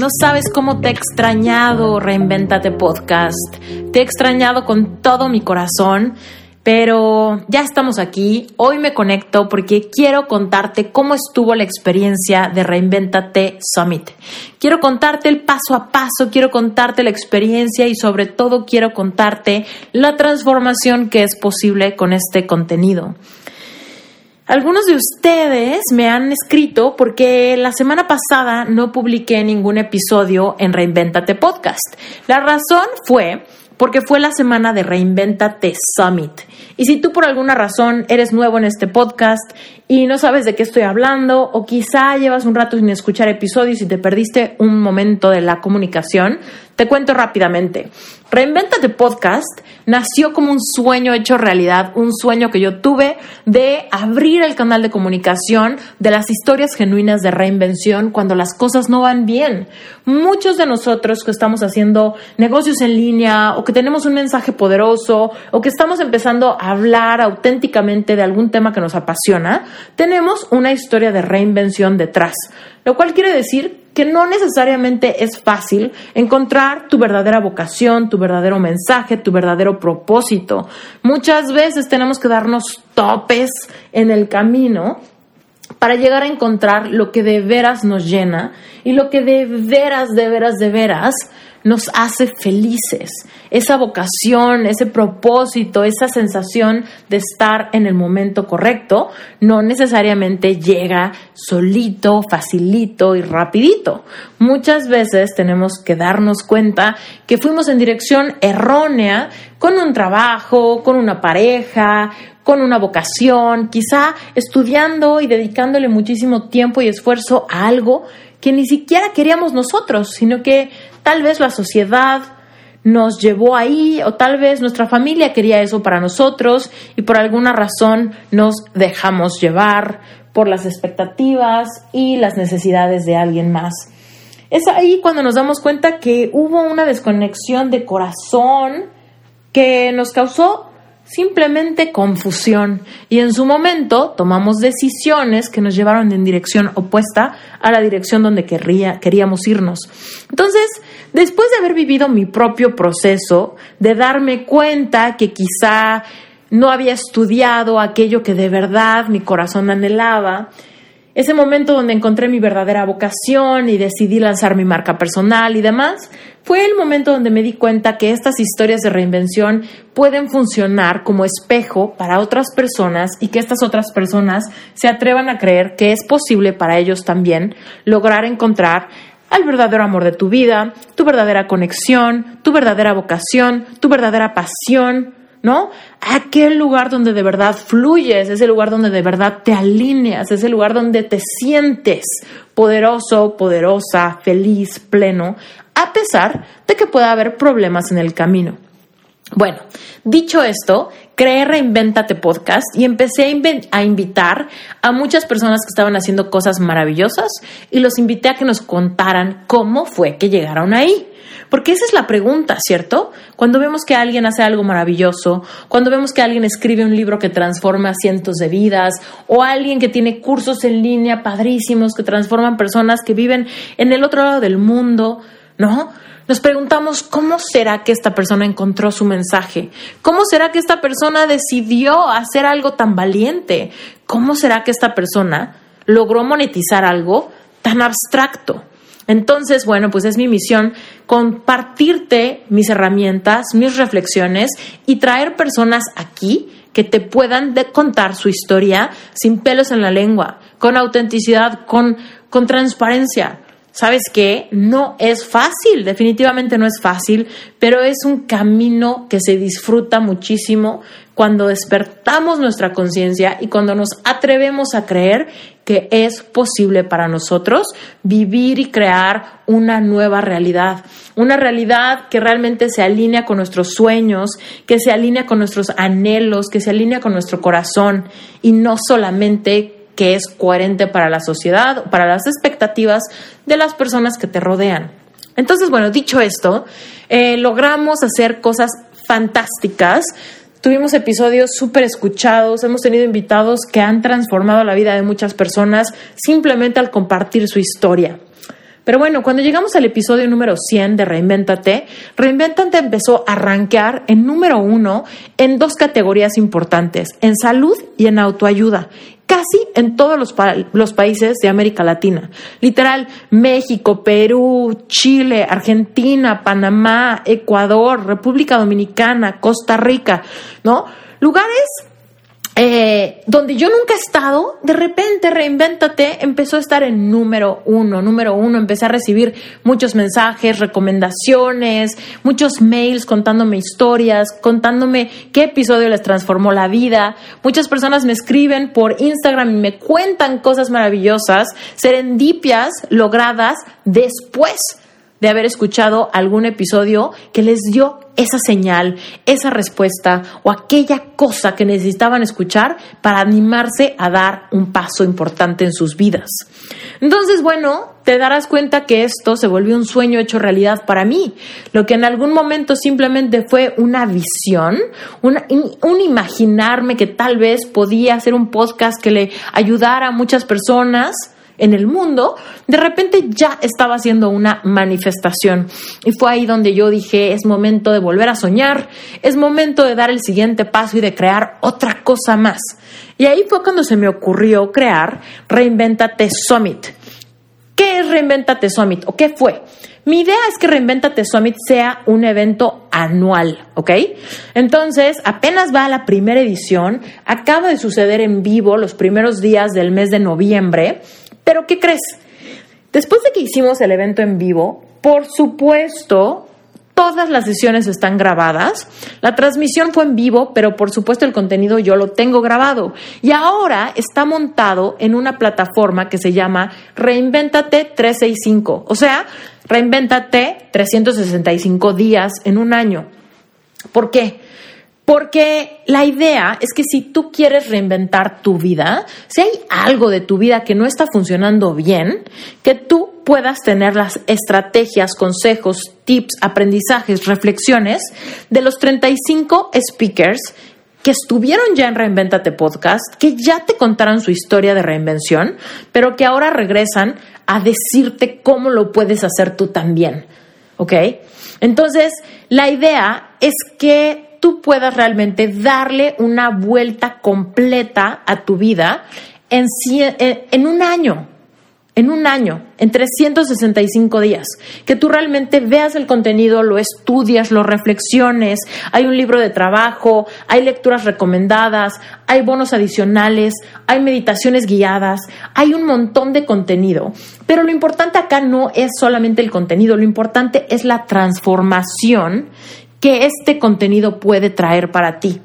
no sabes cómo te he extrañado, Reinventate Podcast. Te he extrañado con todo mi corazón, pero ya estamos aquí. Hoy me conecto porque quiero contarte cómo estuvo la experiencia de Reinventate Summit. Quiero contarte el paso a paso, quiero contarte la experiencia y sobre todo quiero contarte la transformación que es posible con este contenido. Algunos de ustedes me han escrito porque la semana pasada no publiqué ningún episodio en Reinventate Podcast. La razón fue porque fue la semana de Reinventate Summit. Y si tú por alguna razón eres nuevo en este podcast y no sabes de qué estoy hablando o quizá llevas un rato sin escuchar episodios y te perdiste un momento de la comunicación, te cuento rápidamente. Reinventate Podcast nació como un sueño hecho realidad, un sueño que yo tuve de abrir el canal de comunicación de las historias genuinas de reinvención cuando las cosas no van bien. Muchos de nosotros que estamos haciendo negocios en línea o que tenemos un mensaje poderoso o que estamos empezando a hablar auténticamente de algún tema que nos apasiona, tenemos una historia de reinvención detrás, lo cual quiere decir que no necesariamente es fácil encontrar tu verdadera vocación, tu verdadero mensaje, tu verdadero propósito. Muchas veces tenemos que darnos topes en el camino para llegar a encontrar lo que de veras nos llena y lo que de veras, de veras, de veras nos hace felices. Esa vocación, ese propósito, esa sensación de estar en el momento correcto, no necesariamente llega solito, facilito y rapidito. Muchas veces tenemos que darnos cuenta que fuimos en dirección errónea con un trabajo, con una pareja, con una vocación, quizá estudiando y dedicándole muchísimo tiempo y esfuerzo a algo que ni siquiera queríamos nosotros, sino que tal vez la sociedad nos llevó ahí o tal vez nuestra familia quería eso para nosotros y por alguna razón nos dejamos llevar por las expectativas y las necesidades de alguien más. Es ahí cuando nos damos cuenta que hubo una desconexión de corazón que nos causó simplemente confusión y en su momento tomamos decisiones que nos llevaron en dirección opuesta a la dirección donde querría, queríamos irnos. Entonces, después de haber vivido mi propio proceso, de darme cuenta que quizá no había estudiado aquello que de verdad mi corazón anhelaba, ese momento donde encontré mi verdadera vocación y decidí lanzar mi marca personal y demás, fue el momento donde me di cuenta que estas historias de reinvención pueden funcionar como espejo para otras personas y que estas otras personas se atrevan a creer que es posible para ellos también lograr encontrar al verdadero amor de tu vida, tu verdadera conexión, tu verdadera vocación, tu verdadera pasión, ¿no? Aquel lugar donde de verdad fluyes, ese lugar donde de verdad te alineas, ese lugar donde te sientes poderoso, poderosa, feliz, pleno, a pesar de que pueda haber problemas en el camino. Bueno, dicho esto, creé Reinventate Podcast y empecé a, invitar a muchas personas que estaban haciendo cosas maravillosas y los invité a que nos contaran cómo fue que llegaron ahí. Porque esa es la pregunta, ¿cierto? Cuando vemos que alguien hace algo maravilloso, cuando vemos que alguien escribe un libro que transforma cientos de vidas, o alguien que tiene cursos en línea padrísimos que transforman personas que viven en el otro lado del mundo, ¿no? Nos preguntamos cómo será que esta persona encontró su mensaje, cómo será que esta persona decidió hacer algo tan valiente, cómo será que esta persona logró monetizar algo tan abstracto. Entonces, bueno, pues es mi misión compartirte mis herramientas, mis reflexiones y traer personas aquí que te puedan contar su historia sin pelos en la lengua, con autenticidad, con, con transparencia. ¿Sabes qué? No es fácil, definitivamente no es fácil, pero es un camino que se disfruta muchísimo cuando despertamos nuestra conciencia y cuando nos atrevemos a creer que es posible para nosotros vivir y crear una nueva realidad, una realidad que realmente se alinea con nuestros sueños, que se alinea con nuestros anhelos, que se alinea con nuestro corazón y no solamente que es coherente para la sociedad, para las expectativas de las personas que te rodean. Entonces, bueno, dicho esto, eh, logramos hacer cosas fantásticas. Tuvimos episodios súper escuchados, hemos tenido invitados que han transformado la vida de muchas personas simplemente al compartir su historia. Pero bueno, cuando llegamos al episodio número 100 de Reinvéntate, Reinvéntate empezó a rankear en número uno en dos categorías importantes, en salud y en autoayuda casi en todos los, los, países de América Latina. Literal, México, Perú, Chile, Argentina, Panamá, Ecuador, República Dominicana, Costa Rica, ¿no? Lugares eh, donde yo nunca he estado, de repente Reinvéntate empezó a estar en número uno, número uno, empecé a recibir muchos mensajes, recomendaciones, muchos mails contándome historias, contándome qué episodio les transformó la vida. Muchas personas me escriben por Instagram y me cuentan cosas maravillosas, serendipias logradas después de haber escuchado algún episodio que les dio esa señal, esa respuesta o aquella cosa que necesitaban escuchar para animarse a dar un paso importante en sus vidas. Entonces, bueno, te darás cuenta que esto se volvió un sueño hecho realidad para mí. Lo que en algún momento simplemente fue una visión, un imaginarme que tal vez podía hacer un podcast que le ayudara a muchas personas en el mundo, de repente ya estaba haciendo una manifestación. Y fue ahí donde yo dije, es momento de volver a soñar, es momento de dar el siguiente paso y de crear otra cosa más. Y ahí fue cuando se me ocurrió crear Reinventate Summit. ¿Qué es Reinventate Summit o qué fue? Mi idea es que Reinventate Summit sea un evento anual, ¿ok? Entonces, apenas va a la primera edición, acaba de suceder en vivo los primeros días del mes de noviembre pero ¿qué crees? Después de que hicimos el evento en vivo, por supuesto, todas las sesiones están grabadas. La transmisión fue en vivo, pero por supuesto el contenido yo lo tengo grabado. Y ahora está montado en una plataforma que se llama Reinventate 365. O sea, Reinventate 365 días en un año. ¿Por qué? Porque la idea es que si tú quieres reinventar tu vida, si hay algo de tu vida que no está funcionando bien, que tú puedas tener las estrategias, consejos, tips, aprendizajes, reflexiones de los 35 speakers que estuvieron ya en Reinventate Podcast, que ya te contaron su historia de reinvención, pero que ahora regresan a decirte cómo lo puedes hacer tú también. ¿Ok? Entonces, la idea es que tú puedas realmente darle una vuelta completa a tu vida en, un año, en un año, en 365 días, que tú realmente veas el contenido, lo estudias, lo reflexiones, hay un libro de trabajo, hay lecturas recomendadas, hay bonos adicionales, hay meditaciones guiadas, hay un montón de contenido. Pero lo importante acá no es solamente el contenido, lo importante es la transformación que este contenido puede traer para ti.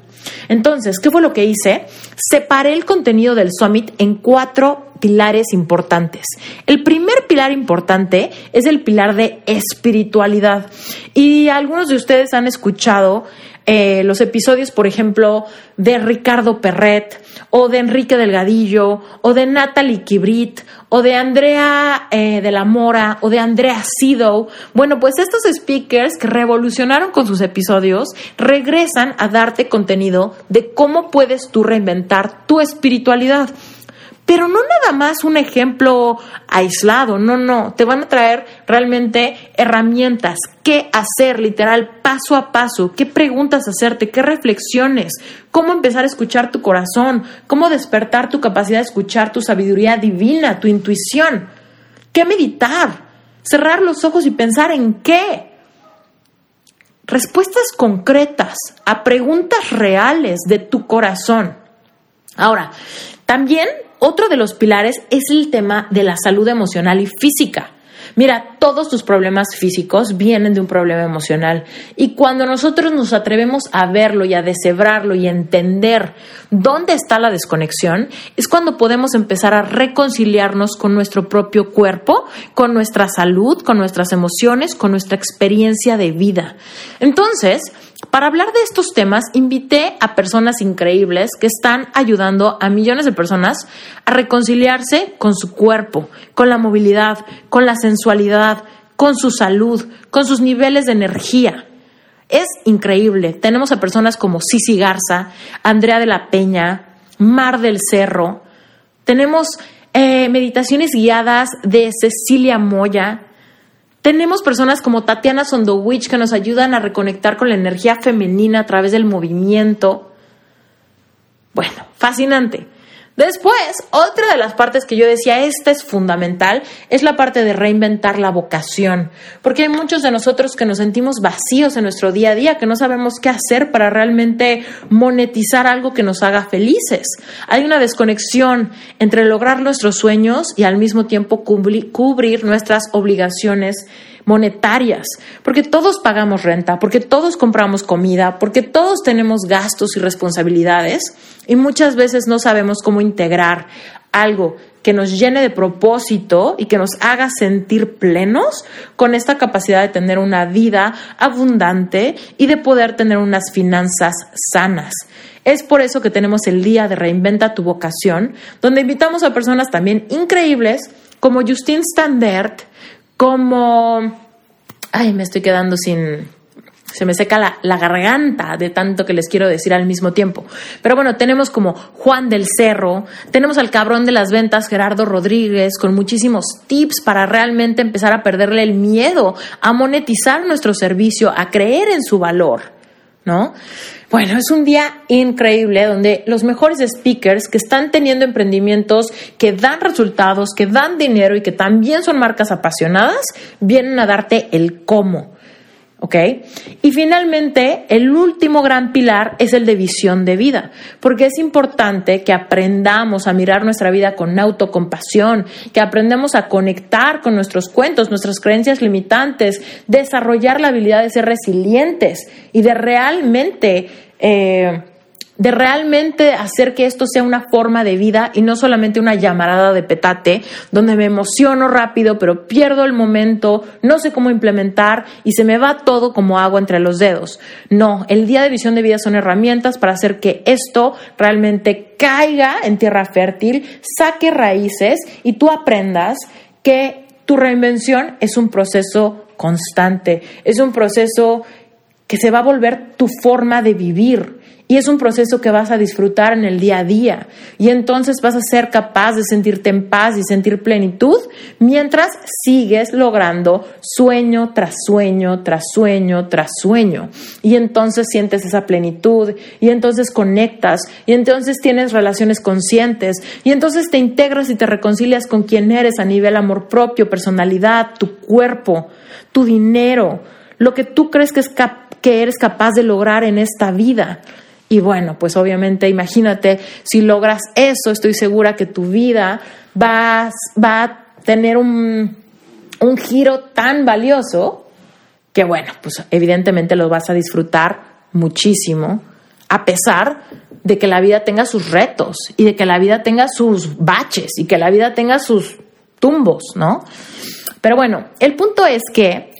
Entonces, ¿qué fue lo que hice? Separé el contenido del summit en cuatro pilares importantes. El primer pilar importante es el pilar de espiritualidad. Y algunos de ustedes han escuchado eh, los episodios, por ejemplo, de Ricardo Perret, o de Enrique Delgadillo, o de Natalie Kibrit, o de Andrea eh, de la Mora, o de Andrea Sido. Bueno, pues estos speakers que revolucionaron con sus episodios regresan a darte contenido de cómo puedes tú reinventar tu espiritualidad. Pero no nada más un ejemplo aislado, no, no, te van a traer realmente herramientas, qué hacer literal paso a paso, qué preguntas hacerte, qué reflexiones, cómo empezar a escuchar tu corazón, cómo despertar tu capacidad de escuchar tu sabiduría divina, tu intuición, qué meditar, cerrar los ojos y pensar en qué. Respuestas concretas a preguntas reales de tu corazón. Ahora, también otro de los pilares es el tema de la salud emocional y física. Mira, todos tus problemas físicos vienen de un problema emocional y cuando nosotros nos atrevemos a verlo y a deshebrarlo y a entender dónde está la desconexión, es cuando podemos empezar a reconciliarnos con nuestro propio cuerpo, con nuestra salud, con nuestras emociones, con nuestra experiencia de vida. Entonces, para hablar de estos temas, invité a personas increíbles que están ayudando a millones de personas a reconciliarse con su cuerpo, con la movilidad, con la sensualidad, con su salud, con sus niveles de energía. Es increíble. Tenemos a personas como Cici Garza, Andrea de la Peña, Mar del Cerro. Tenemos eh, meditaciones guiadas de Cecilia Moya, tenemos personas como Tatiana Sondowich que nos ayudan a reconectar con la energía femenina a través del movimiento. Bueno, fascinante. Después, otra de las partes que yo decía, esta es fundamental, es la parte de reinventar la vocación, porque hay muchos de nosotros que nos sentimos vacíos en nuestro día a día, que no sabemos qué hacer para realmente monetizar algo que nos haga felices. Hay una desconexión entre lograr nuestros sueños y al mismo tiempo cubrir nuestras obligaciones monetarias, porque todos pagamos renta, porque todos compramos comida, porque todos tenemos gastos y responsabilidades y muchas veces no sabemos cómo integrar algo que nos llene de propósito y que nos haga sentir plenos con esta capacidad de tener una vida abundante y de poder tener unas finanzas sanas. Es por eso que tenemos el día de Reinventa tu vocación, donde invitamos a personas también increíbles como Justine Standert, como... Ay, me estoy quedando sin... Se me seca la, la, garganta de tanto que les quiero decir al mismo tiempo. Pero bueno, tenemos como Juan del Cerro, tenemos al cabrón de las ventas Gerardo Rodríguez con muchísimos tips para realmente empezar a perderle el miedo, a monetizar nuestro servicio, a creer en su valor, ¿no? Bueno, es un día increíble donde los mejores speakers que están teniendo emprendimientos que dan resultados, que dan dinero y que también son marcas apasionadas, vienen a darte el cómo. ¿Ok? Y finalmente, el último gran pilar es el de visión de vida, porque es importante que aprendamos a mirar nuestra vida con autocompasión, que aprendamos a conectar con nuestros cuentos, nuestras creencias limitantes, desarrollar la habilidad de ser resilientes y de realmente... Eh, de realmente hacer que esto sea una forma de vida y no solamente una llamarada de petate, donde me emociono rápido, pero pierdo el momento, no sé cómo implementar y se me va todo como agua entre los dedos. No, el día de visión de vida son herramientas para hacer que esto realmente caiga en tierra fértil, saque raíces y tú aprendas que tu reinvención es un proceso constante, es un proceso que se va a volver tu forma de vivir y es un proceso que vas a disfrutar en el día a día. Y entonces vas a ser capaz de sentirte en paz y sentir plenitud mientras sigues logrando sueño tras sueño, tras sueño, tras sueño. Y entonces sientes esa plenitud y entonces conectas y entonces tienes relaciones conscientes y entonces te integras y te reconcilias con quien eres a nivel amor propio, personalidad, tu cuerpo, tu dinero, lo que tú crees que, es que eres capaz de lograr en esta vida. Y bueno, pues obviamente imagínate, si logras eso, estoy segura que tu vida va, va a tener un, un giro tan valioso que bueno, pues evidentemente lo vas a disfrutar muchísimo, a pesar de que la vida tenga sus retos y de que la vida tenga sus baches y que la vida tenga sus tumbos, ¿no? Pero bueno, el punto es que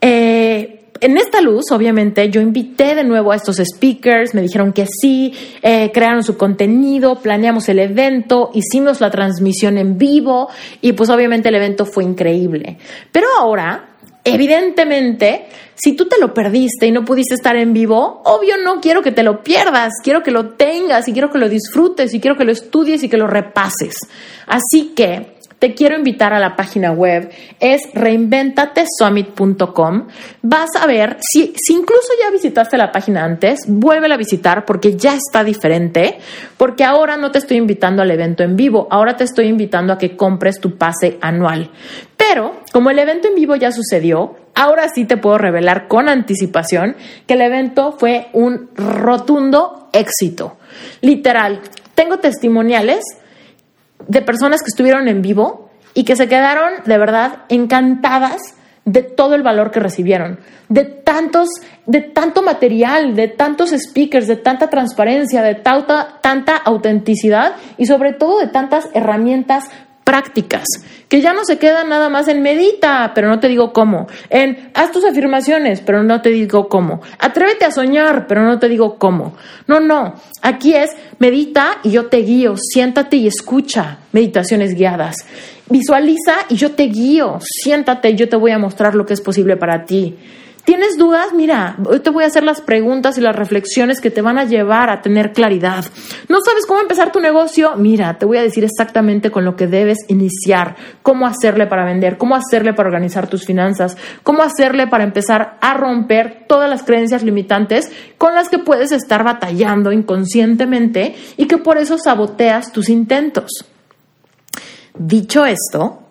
eh, en esta luz, obviamente, yo invité de nuevo a estos speakers, me dijeron que sí, eh, crearon su contenido, planeamos el evento, hicimos la transmisión en vivo y pues obviamente el evento fue increíble. Pero ahora, evidentemente, si tú te lo perdiste y no pudiste estar en vivo, obvio no quiero que te lo pierdas, quiero que lo tengas y quiero que lo disfrutes y quiero que lo estudies y que lo repases. Así que te quiero invitar a la página web, es reinventatesummit.com. Vas a ver, si, si incluso ya visitaste la página antes, vuélvela a visitar porque ya está diferente, porque ahora no te estoy invitando al evento en vivo, ahora te estoy invitando a que compres tu pase anual. Pero como el evento en vivo ya sucedió, ahora sí te puedo revelar con anticipación que el evento fue un rotundo éxito. Literal, tengo testimoniales de personas que estuvieron en vivo y que se quedaron de verdad encantadas de todo el valor que recibieron, de tantos, de tanto material, de tantos speakers, de tanta transparencia, de tanta, tanta autenticidad y sobre todo de tantas herramientas prácticas, que ya no se quedan nada más en medita, pero no te digo cómo, en haz tus afirmaciones, pero no te digo cómo, atrévete a soñar, pero no te digo cómo. No, no, aquí es medita y yo te guío, siéntate y escucha meditaciones guiadas. Visualiza y yo te guío, siéntate y yo te voy a mostrar lo que es posible para ti. ¿Tienes dudas? Mira, hoy te voy a hacer las preguntas y las reflexiones que te van a llevar a tener claridad. ¿No sabes cómo empezar tu negocio? Mira, te voy a decir exactamente con lo que debes iniciar, cómo hacerle para vender, cómo hacerle para organizar tus finanzas, cómo hacerle para empezar a romper todas las creencias limitantes con las que puedes estar batallando inconscientemente y que por eso saboteas tus intentos. Dicho esto,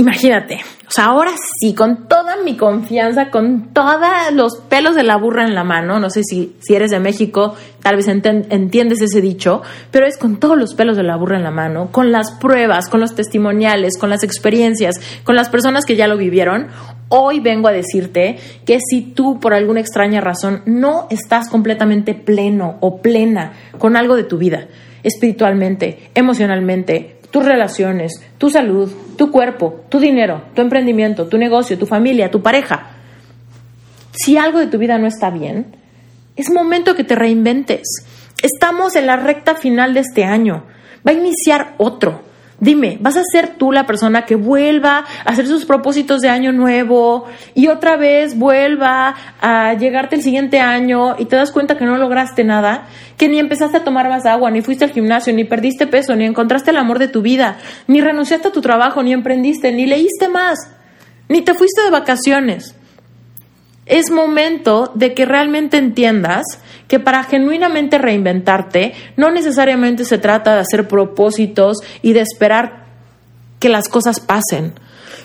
Imagínate, o sea, ahora sí, con toda mi confianza, con todos los pelos de la burra en la mano, no sé si, si eres de México, tal vez entiendes ese dicho, pero es con todos los pelos de la burra en la mano, con las pruebas, con los testimoniales, con las experiencias, con las personas que ya lo vivieron. Hoy vengo a decirte que si tú por alguna extraña razón no estás completamente pleno o plena con algo de tu vida, espiritualmente, emocionalmente, tus relaciones, tu salud, tu cuerpo, tu dinero, tu emprendimiento, tu negocio, tu familia, tu pareja. Si algo de tu vida no está bien, es momento que te reinventes. Estamos en la recta final de este año. Va a iniciar otro. Dime, ¿vas a ser tú la persona que vuelva a hacer sus propósitos de año nuevo y otra vez vuelva a llegarte el siguiente año y te das cuenta que no lograste nada? Que ni empezaste a tomar más agua, ni fuiste al gimnasio, ni perdiste peso, ni encontraste el amor de tu vida, ni renunciaste a tu trabajo, ni emprendiste, ni leíste más, ni te fuiste de vacaciones es momento de que realmente entiendas que para genuinamente reinventarte no necesariamente se trata de hacer propósitos y de esperar que las cosas pasen.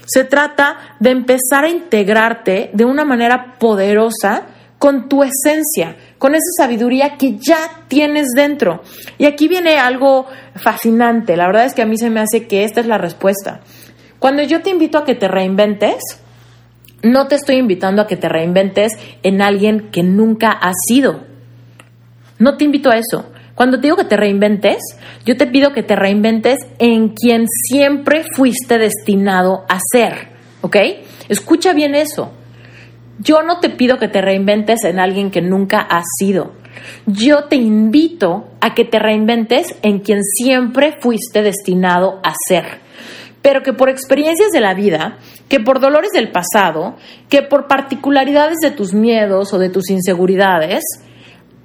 Se trata de empezar a integrarte de una manera poderosa con tu esencia, con esa sabiduría que ya tienes dentro. Y aquí viene algo fascinante. La verdad es que a mí se me hace que esta es la respuesta. Cuando yo te invito a que te reinventes, no te estoy invitando a que te reinventes en alguien que nunca has sido. No te invito a eso. Cuando te digo que te reinventes, yo te pido que te reinventes en quien siempre fuiste destinado a ser. ¿Ok? Escucha bien eso. Yo no te pido que te reinventes en alguien que nunca has sido. Yo te invito a que te reinventes en quien siempre fuiste destinado a ser pero que por experiencias de la vida, que por dolores del pasado, que por particularidades de tus miedos o de tus inseguridades,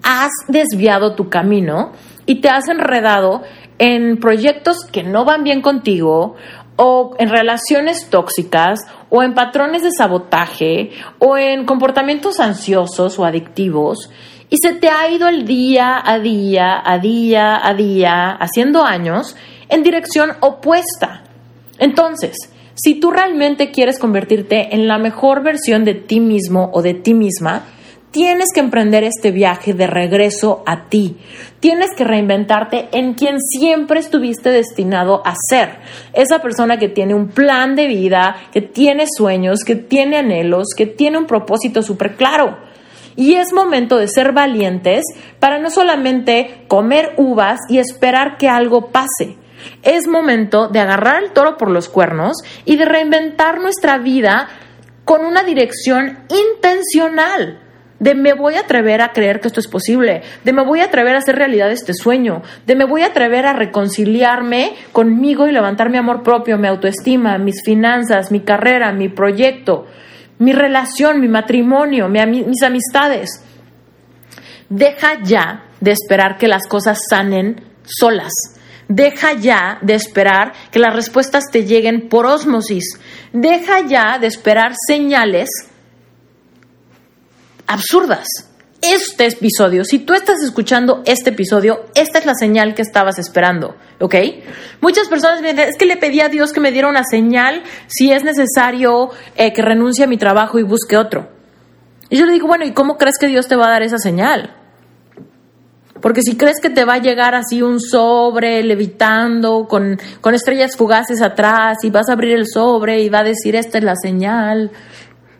has desviado tu camino y te has enredado en proyectos que no van bien contigo o en relaciones tóxicas o en patrones de sabotaje o en comportamientos ansiosos o adictivos y se te ha ido el día a día, a día, a día, haciendo años en dirección opuesta. Entonces, si tú realmente quieres convertirte en la mejor versión de ti mismo o de ti misma, tienes que emprender este viaje de regreso a ti. Tienes que reinventarte en quien siempre estuviste destinado a ser. Esa persona que tiene un plan de vida, que tiene sueños, que tiene anhelos, que tiene un propósito súper claro. Y es momento de ser valientes para no solamente comer uvas y esperar que algo pase. Es momento de agarrar el toro por los cuernos y de reinventar nuestra vida con una dirección intencional. De me voy a atrever a creer que esto es posible, de me voy a atrever a hacer realidad este sueño, de me voy a atrever a reconciliarme conmigo y levantar mi amor propio, mi autoestima, mis finanzas, mi carrera, mi proyecto, mi relación, mi matrimonio, mis amistades. Deja ya de esperar que las cosas sanen solas Deja ya de esperar que las respuestas te lleguen por ósmosis. Deja ya de esperar señales absurdas. Este episodio, si tú estás escuchando este episodio, esta es la señal que estabas esperando, ¿ok? Muchas personas me dicen, es que le pedí a Dios que me diera una señal si es necesario eh, que renuncie a mi trabajo y busque otro. Y yo le digo, bueno, ¿y cómo crees que Dios te va a dar esa señal? Porque si crees que te va a llegar así un sobre levitando con, con estrellas fugaces atrás y vas a abrir el sobre y va a decir esta es la señal,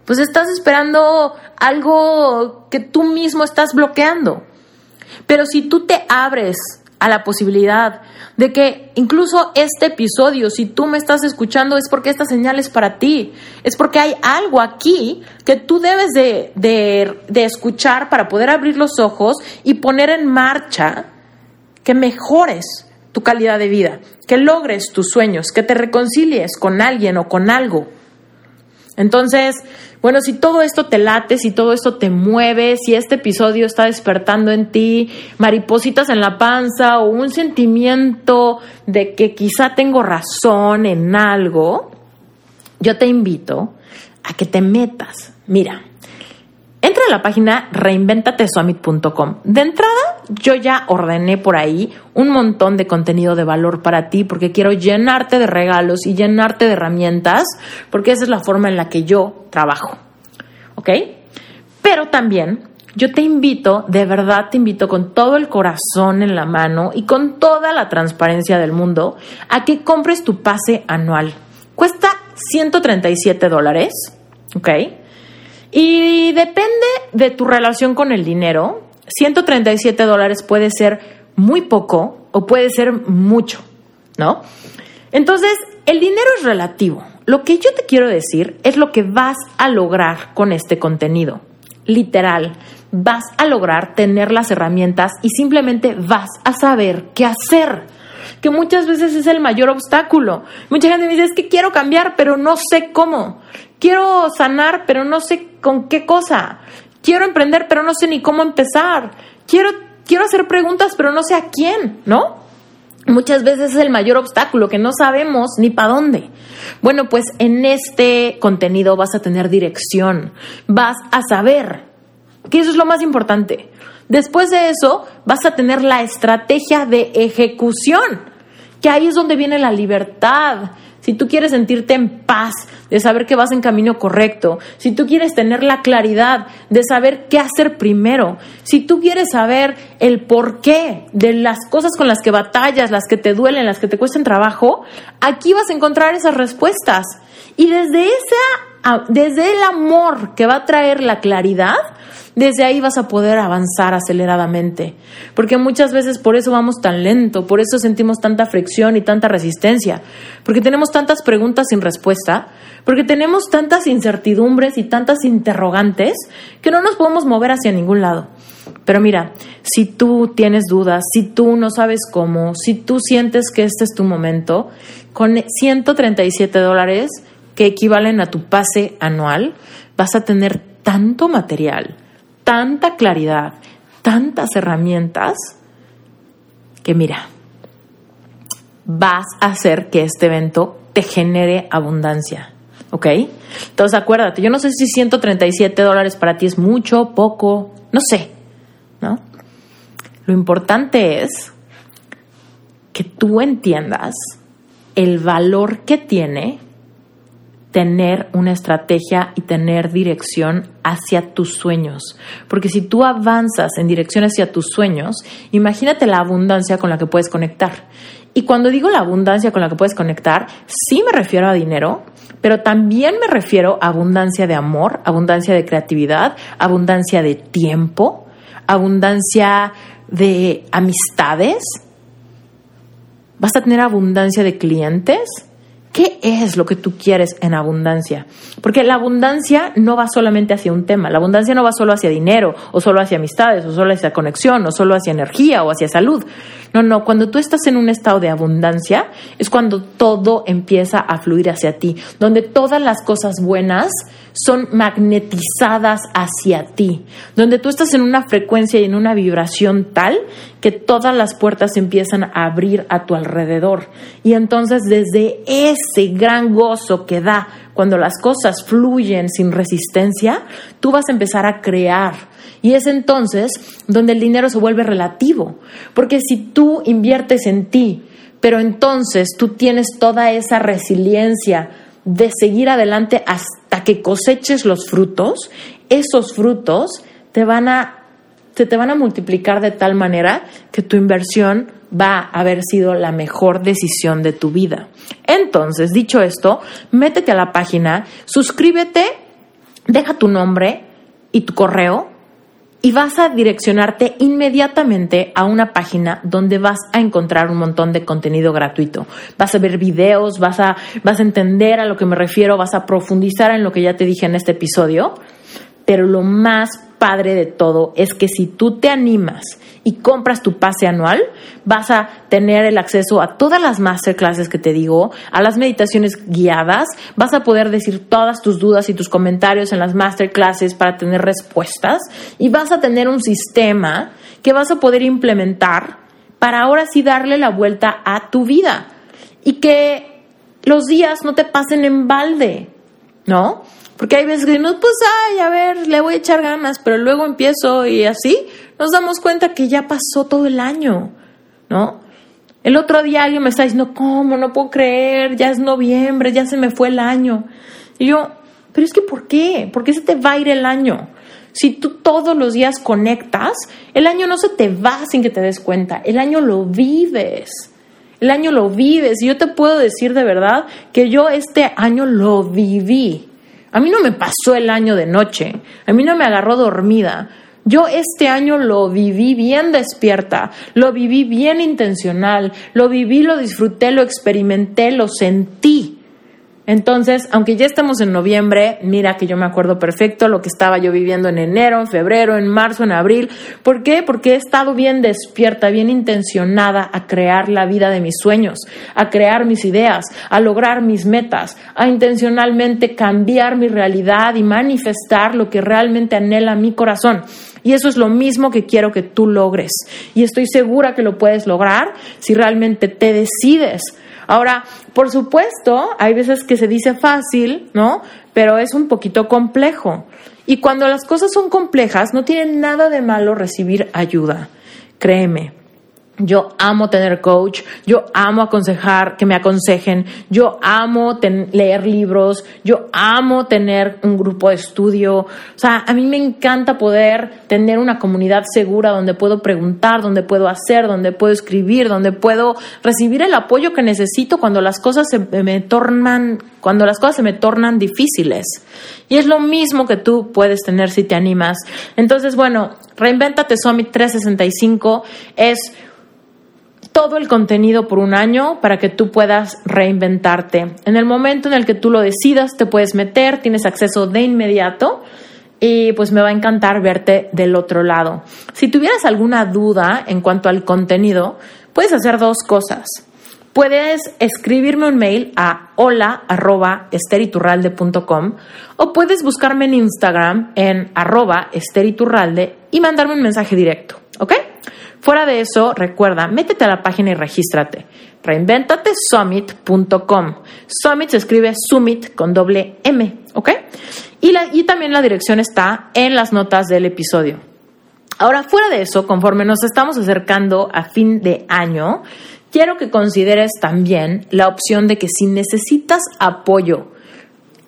pues estás esperando algo que tú mismo estás bloqueando. Pero si tú te abres a la posibilidad de que incluso este episodio, si tú me estás escuchando, es porque esta señal es para ti, es porque hay algo aquí que tú debes de, de, escuchar para poder abrir los ojos y poner en marcha que mejores tu calidad de vida, que logres tus sueños, que te reconcilies con alguien o con algo. Entonces, bueno, si todo esto te late, si todo esto te mueve, si este episodio está despertando en ti maripositas en la panza o un sentimiento de que quizá tengo razón en algo, yo te invito a que te metas. Mira, entra a la página reinventatesummit.com. De entrada, yo ya ordené por ahí un montón de contenido de valor para ti porque quiero llenarte de regalos y llenarte de herramientas porque esa es la forma en la que yo trabajo. ¿Ok? Pero también yo te invito, de verdad te invito con todo el corazón en la mano y con toda la transparencia del mundo a que compres tu pase anual. Cuesta 137 dólares. ¿Ok? Y depende de tu relación con el dinero. 137 dólares puede ser muy poco o puede ser mucho, ¿no? Entonces, el dinero es relativo. Lo que yo te quiero decir es lo que vas a lograr con este contenido. Literal, vas a lograr tener las herramientas y simplemente vas a saber qué hacer que muchas veces es el mayor obstáculo. Mucha gente me dice, es que quiero cambiar, pero no sé cómo. Quiero sanar, pero no sé con qué cosa. Quiero emprender, pero no sé ni cómo empezar. Quiero, quiero hacer preguntas, pero no sé a quién, ¿no? Muchas veces es el mayor obstáculo, que no sabemos ni para dónde. Bueno, pues en este contenido vas a tener dirección, vas a saber, que eso es lo más importante. Después de eso, vas a tener la estrategia de ejecución, que ahí es donde viene la libertad, si tú quieres sentirte en paz, de saber que vas en camino correcto, si tú quieres tener la claridad de saber qué hacer primero, si tú quieres saber el porqué de las cosas con las que batallas, las que te duelen, las que te cuestan trabajo, aquí vas a encontrar esas respuestas. Y desde esa, desde el amor que va a traer la claridad, desde ahí vas a poder avanzar aceleradamente. Porque muchas veces por eso vamos tan lento, por eso sentimos tanta fricción y tanta resistencia, porque tenemos tantas preguntas sin respuesta, porque tenemos tantas incertidumbres y tantas interrogantes que no nos podemos mover hacia ningún lado. Pero mira, si tú tienes dudas, si tú no sabes cómo, si tú sientes que este es tu momento, con 137 dólares que equivalen a tu pase anual, vas a tener tanto material, tanta claridad, tantas herramientas, que mira, vas a hacer que este evento te genere abundancia. ¿Ok? Entonces acuérdate, yo no sé si 137 dólares para ti es mucho, poco, no sé, ¿no? Lo importante es que tú entiendas el valor que tiene tener una estrategia y tener dirección hacia tus sueños. Porque si tú avanzas en dirección hacia tus sueños, imagínate la abundancia con la que puedes conectar. Y cuando digo la abundancia con la que puedes conectar, sí me refiero a dinero, pero también me refiero a abundancia de amor, abundancia de creatividad, abundancia de tiempo, abundancia de amistades. Vas a tener abundancia de clientes ¿Qué es lo que tú quieres en abundancia? Porque la abundancia no va solamente hacia un tema, la abundancia no va solo hacia dinero, o solo hacia amistades, o solo hacia conexión, o solo hacia energía, o hacia salud. No, no, cuando tú estás en un estado de abundancia es cuando todo empieza a fluir hacia ti, donde todas las cosas buenas son magnetizadas hacia ti, donde tú estás en una frecuencia y en una vibración tal que todas las puertas empiezan a abrir a tu alrededor. Y entonces desde ese gran gozo que da cuando las cosas fluyen sin resistencia, tú vas a empezar a crear. Y es entonces donde el dinero se vuelve relativo. Porque si tú inviertes en ti, pero entonces tú tienes toda esa resiliencia de seguir adelante hasta que coseches los frutos, esos frutos te van a se te van a multiplicar de tal manera que tu inversión va a haber sido la mejor decisión de tu vida. Entonces, dicho esto, métete a la página, suscríbete, deja tu nombre y tu correo y vas a direccionarte inmediatamente a una página donde vas a encontrar un montón de contenido gratuito. Vas a ver videos, vas a, vas a entender a lo que me refiero, vas a profundizar en lo que ya te dije en este episodio. Pero lo más padre de todo es que si tú te animas y compras tu pase anual, vas a tener el acceso a todas las masterclasses que te digo, a las meditaciones guiadas, vas a poder decir todas tus dudas y tus comentarios en las masterclasses para tener respuestas y vas a tener un sistema que vas a poder implementar para ahora sí darle la vuelta a tu vida y que los días no te pasen en balde, ¿no? Porque hay veces que no, pues, ay, a ver, le voy a echar ganas, pero luego empiezo y así nos damos cuenta que ya pasó todo el año, ¿no? El otro día alguien me está diciendo, ¿cómo? No puedo creer, ya es noviembre, ya se me fue el año. Y yo, pero es que ¿por qué? ¿Por qué se te va a ir el año? Si tú todos los días conectas, el año no se te va sin que te des cuenta, el año lo vives. El año lo vives y yo te puedo decir de verdad que yo este año lo viví. A mí no me pasó el año de noche, a mí no me agarró dormida. Yo este año lo viví bien despierta, lo viví bien intencional, lo viví, lo disfruté, lo experimenté, lo sentí. Entonces, aunque ya estamos en noviembre, mira que yo me acuerdo perfecto lo que estaba yo viviendo en enero, en febrero, en marzo, en abril. ¿Por qué? Porque he estado bien despierta, bien intencionada a crear la vida de mis sueños, a crear mis ideas, a lograr mis metas, a intencionalmente cambiar mi realidad y manifestar lo que realmente anhela mi corazón. Y eso es lo mismo que quiero que tú logres. Y estoy segura que lo puedes lograr si realmente te decides Ahora, por supuesto, hay veces que se dice fácil, ¿no? Pero es un poquito complejo. Y cuando las cosas son complejas, no tiene nada de malo recibir ayuda. Créeme, yo amo tener coach, yo amo aconsejar, que me aconsejen, yo amo leer libros, yo amo tener un grupo de estudio. O sea, a mí me encanta poder tener una comunidad segura donde puedo preguntar, donde puedo hacer, donde puedo escribir, donde puedo recibir el apoyo que necesito cuando las cosas se me tornan, cuando las cosas se me tornan difíciles. Y es lo mismo que tú puedes tener si te animas. Entonces, bueno, Reinventate Summit 365 es todo el contenido por un año para que tú puedas reinventarte. En el momento en el que tú lo decidas, te puedes meter, tienes acceso de inmediato y pues me va a encantar verte del otro lado. Si tuvieras alguna duda en cuanto al contenido, puedes hacer dos cosas. Puedes escribirme un mail a hola.esteriturralde.com o puedes buscarme en Instagram en esteriturralde y mandarme un mensaje directo, ¿ok? Fuera de eso, recuerda, métete a la página y regístrate. Reinventatesummit.com. Summit se escribe Summit con doble M, ¿ok? Y, y también la dirección está en las notas del episodio. Ahora, fuera de eso, conforme nos estamos acercando a fin de año, quiero que consideres también la opción de que si necesitas apoyo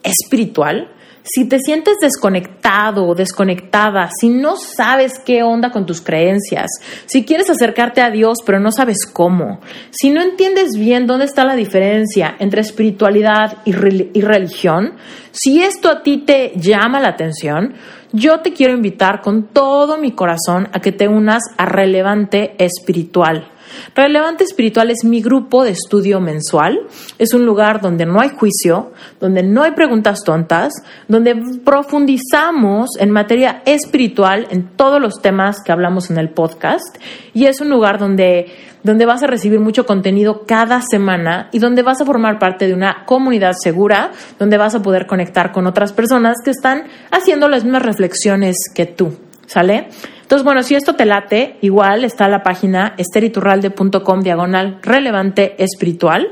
espiritual, si te sientes desconectado o desconectada, si no sabes qué onda con tus creencias, si quieres acercarte a Dios pero no sabes cómo, si no entiendes bien dónde está la diferencia entre espiritualidad y, religión, si esto a ti te llama la atención, yo te quiero invitar con todo mi corazón a que te unas a Relevante Espiritual. Relevante Espiritual es mi grupo de estudio mensual. Es un lugar donde no hay juicio, donde no hay preguntas tontas, donde profundizamos en materia espiritual en todos los temas que hablamos en el podcast. Y es un lugar donde, donde vas a recibir mucho contenido cada semana y donde vas a formar parte de una comunidad segura, donde vas a poder conectar con otras personas que están haciendo las mismas reflexiones que tú. ¿Sale? Entonces, bueno, si esto te late, igual está la página esteriturralde.com diagonal relevante espiritual.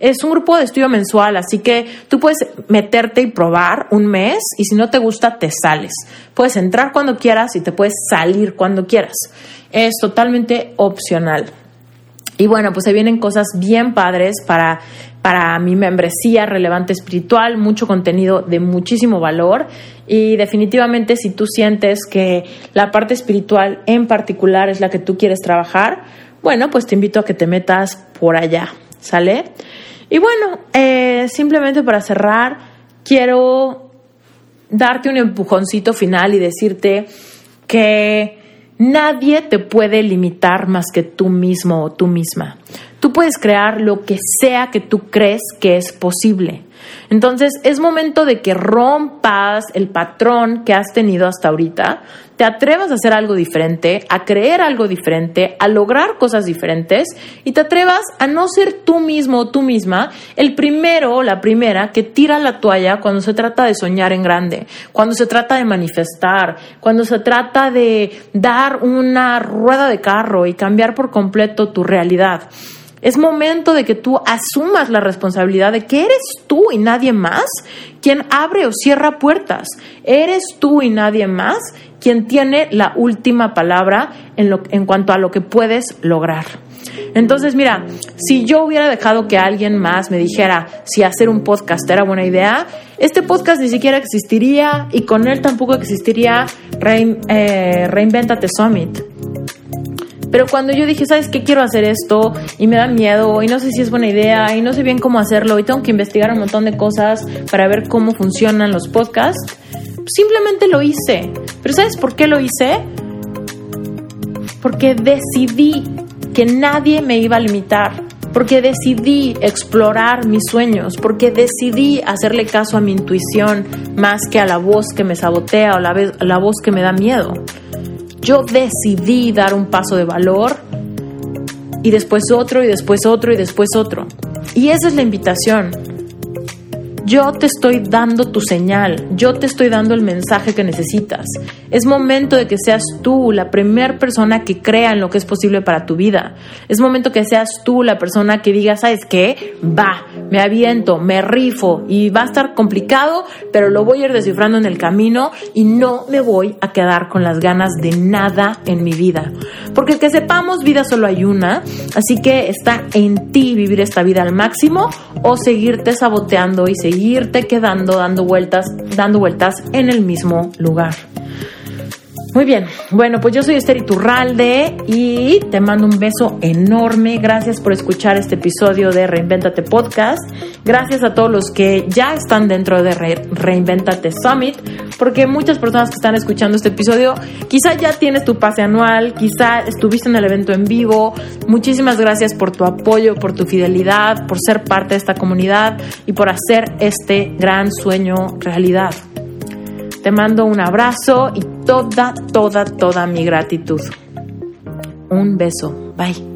Es un grupo de estudio mensual, así que tú puedes meterte y probar un mes y si no te gusta, te sales. Puedes entrar cuando quieras y te puedes salir cuando quieras. Es totalmente opcional. Y bueno, pues se vienen cosas bien padres para para mi membresía relevante espiritual, mucho contenido de muchísimo valor y definitivamente si tú sientes que la parte espiritual en particular es la que tú quieres trabajar, bueno, pues te invito a que te metas por allá, ¿sale? Y bueno, eh, simplemente para cerrar, quiero darte un empujoncito final y decirte que nadie te puede limitar más que tú mismo o tú misma. Tú puedes crear lo que sea que tú crees que es posible. Entonces es momento de que rompas el patrón que has tenido hasta ahorita, te atrevas a hacer algo diferente, a creer algo diferente, a lograr cosas diferentes y te atrevas a no ser tú mismo o tú misma el primero o la primera que tira la toalla cuando se trata de soñar en grande, cuando se trata de manifestar, cuando se trata de dar una rueda de carro y cambiar por completo tu realidad. Es momento de que tú asumas la responsabilidad de que eres tú y nadie más quien abre o cierra puertas. Eres tú y nadie más quien tiene la última palabra en, lo, en cuanto a lo que puedes lograr. Entonces, mira, si yo hubiera dejado que alguien más me dijera si hacer un podcast era buena idea, este podcast ni siquiera existiría y con él tampoco existiría Rein, eh, Reinventate Summit. Pero cuando yo dije, ¿sabes qué? Quiero hacer esto y me da miedo y no sé si es buena idea y no sé bien cómo hacerlo y tengo que investigar un montón de cosas para ver cómo funcionan los podcasts, simplemente lo hice. Pero ¿sabes por qué lo hice? Porque decidí que nadie me iba a limitar, porque decidí explorar mis sueños, porque decidí hacerle caso a mi intuición más que a la voz que me sabotea o la, la voz que me da miedo. Yo decidí dar un paso de valor y después otro y después otro y después otro. Y esa es la invitación. Yo te estoy dando tu señal, yo te estoy dando el mensaje que necesitas. Es momento de que seas tú la primera persona que crea en lo que es posible para tu vida. Es momento que seas tú la persona que diga, ¿sabes qué? Va, me aviento, me rifo y va a estar complicado, pero lo voy a ir descifrando en el camino y no me voy a quedar con las ganas de nada en mi vida. Porque que sepamos, vida solo hay una, así que está en ti vivir esta vida al máximo o seguirte saboteando y seguirte quedando dando vueltas, dando vueltas en el mismo lugar. Muy bien, bueno, pues yo soy Esther Iturralde y te mando un beso enorme. Gracias por escuchar este episodio de Reinventate Podcast. Gracias a todos los que ya están dentro de Reinventate Summit, porque muchas personas que están escuchando este episodio, quizá ya tienes tu pase anual, quizá estuviste en el evento en vivo. Muchísimas gracias por tu apoyo, por tu fidelidad, por ser parte de esta comunidad y por hacer este gran sueño realidad. Te mando un abrazo y toda, toda, toda mi gratitud. Un beso. Bye.